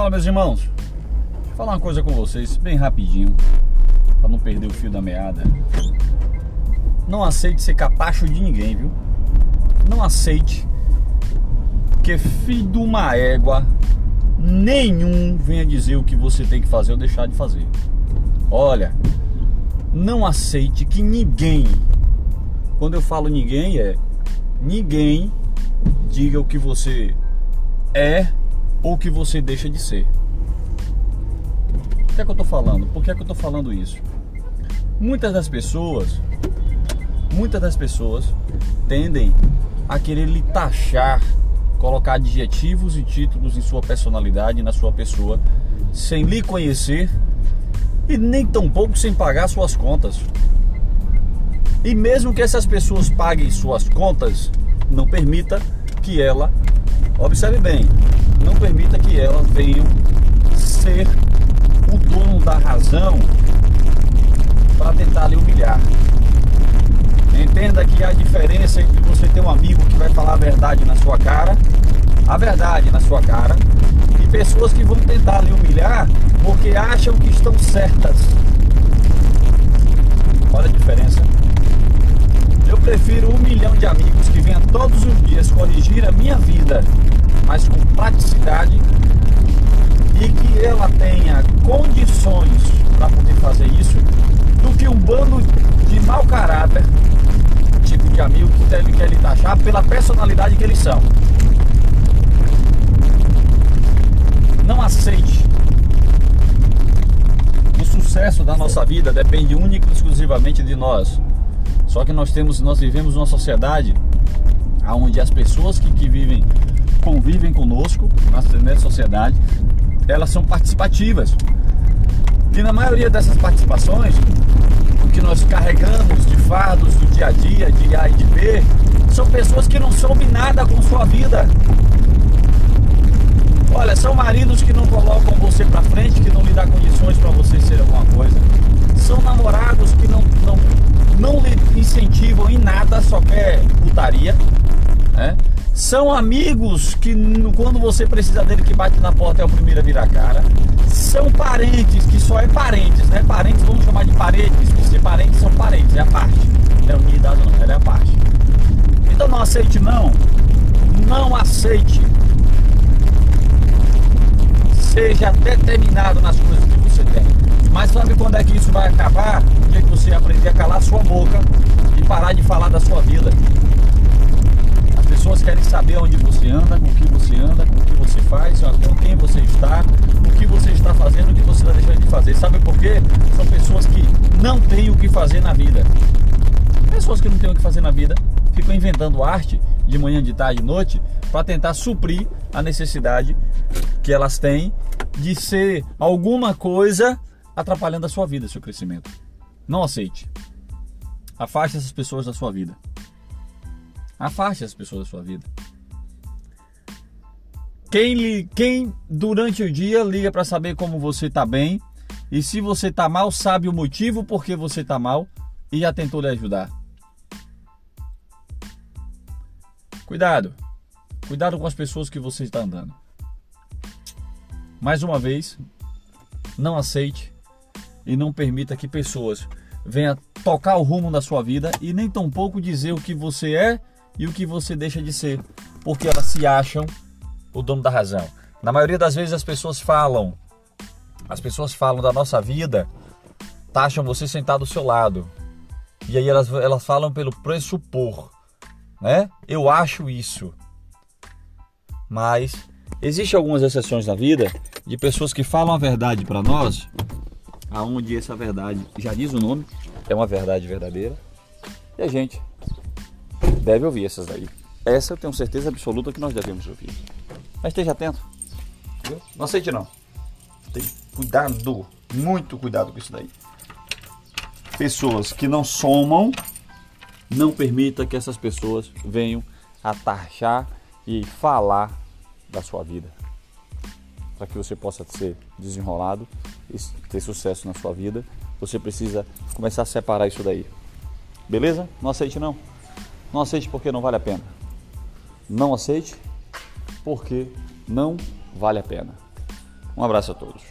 Fala, meus irmãos. Vou falar uma coisa com vocês, bem rapidinho, para não perder o fio da meada. Não aceite ser capacho de ninguém, viu? Não aceite que filho de uma égua nenhum venha dizer o que você tem que fazer ou deixar de fazer. Olha, não aceite que ninguém, quando eu falo ninguém, é ninguém diga o que você é ou que você deixa de ser. O que é que eu estou falando? Por que é que eu estou falando isso? Muitas das pessoas, muitas das pessoas tendem a querer lhe taxar, colocar adjetivos e títulos em sua personalidade, na sua pessoa, sem lhe conhecer e nem tampouco sem pagar suas contas. E mesmo que essas pessoas paguem suas contas, não permita que ela, observe bem, não permita que elas venham ser o dono da razão para tentar lhe humilhar. Entenda que a diferença entre você ter um amigo que vai falar a verdade na sua cara, a verdade na sua cara, e pessoas que vão tentar lhe humilhar porque acham que estão certas. Olha a diferença. Eu prefiro um milhão de amigos que venham todos os dias corrigir a minha vida, mas com praticidade e que ela tenha condições para poder fazer isso, do que um bando de mau caráter, tipo de amigo que deve quer lhe taxar pela personalidade que eles são. Não aceite. O sucesso da nossa vida depende única e exclusivamente de nós. Só que nós temos, nós vivemos uma sociedade onde as pessoas que, que vivem, convivem conosco nessa sociedade, elas são participativas. E na maioria dessas participações, o que nós carregamos de fardos do dia a dia, de A e de B, são pessoas que não soube nada com sua vida. Olha, são maridos que não colocam você para frente, que não lhe dá condições para você ser alguma coisa. São namorados que não, não não lhe incentivam em nada, só quer putaria. Né? São amigos que quando você precisa dele que bate na porta é o primeiro a virar cara. São parentes que só é parentes, né? Parentes vamos chamar de parentes, porque ser parentes são parentes, é a parte. Não é unidade não, ela é a parte. Então não aceite não. Não aceite. Seja determinado nas coisas que você tem. Mas sabe quando é que isso vai acabar? O dia que você aprender a calar sua boca e parar de falar da sua vida. As pessoas querem saber onde você anda, com o que você anda, com o que você faz, com quem você está, o que você está fazendo, o que você está deixando de fazer. Sabe por quê? São pessoas que não têm o que fazer na vida. Pessoas que não têm o que fazer na vida ficam inventando arte de manhã, de tarde, de noite para tentar suprir a necessidade que elas têm de ser alguma coisa atrapalhando a sua vida, seu crescimento. Não aceite. Afaste essas pessoas da sua vida. Afaste essas pessoas da sua vida. Quem, quem durante o dia liga para saber como você está bem e se você está mal, sabe o motivo por que você está mal e já tentou lhe ajudar. Cuidado. Cuidado com as pessoas que você está andando. Mais uma vez, não aceite e não permita que pessoas venham tocar o rumo da sua vida e nem tampouco dizer o que você é e o que você deixa de ser, porque elas se acham o dono da razão. Na maioria das vezes as pessoas falam, as pessoas falam da nossa vida, taxam você sentado do seu lado. E aí elas, elas falam pelo pressupor, né? Eu acho isso. Mas existe algumas exceções na vida de pessoas que falam a verdade para nós aonde essa verdade, já diz o nome, é uma verdade verdadeira. E a gente deve ouvir essas daí. Essa eu tenho certeza absoluta que nós devemos ouvir. Mas esteja atento. Não aceite não. Tem cuidado, muito cuidado com isso daí. Pessoas que não somam, não permita que essas pessoas venham a taxar e falar da sua vida para que você possa ser desenrolado e ter sucesso na sua vida, você precisa começar a separar isso daí. Beleza? Não aceite não. Não aceite porque não vale a pena. Não aceite porque não vale a pena. Um abraço a todos.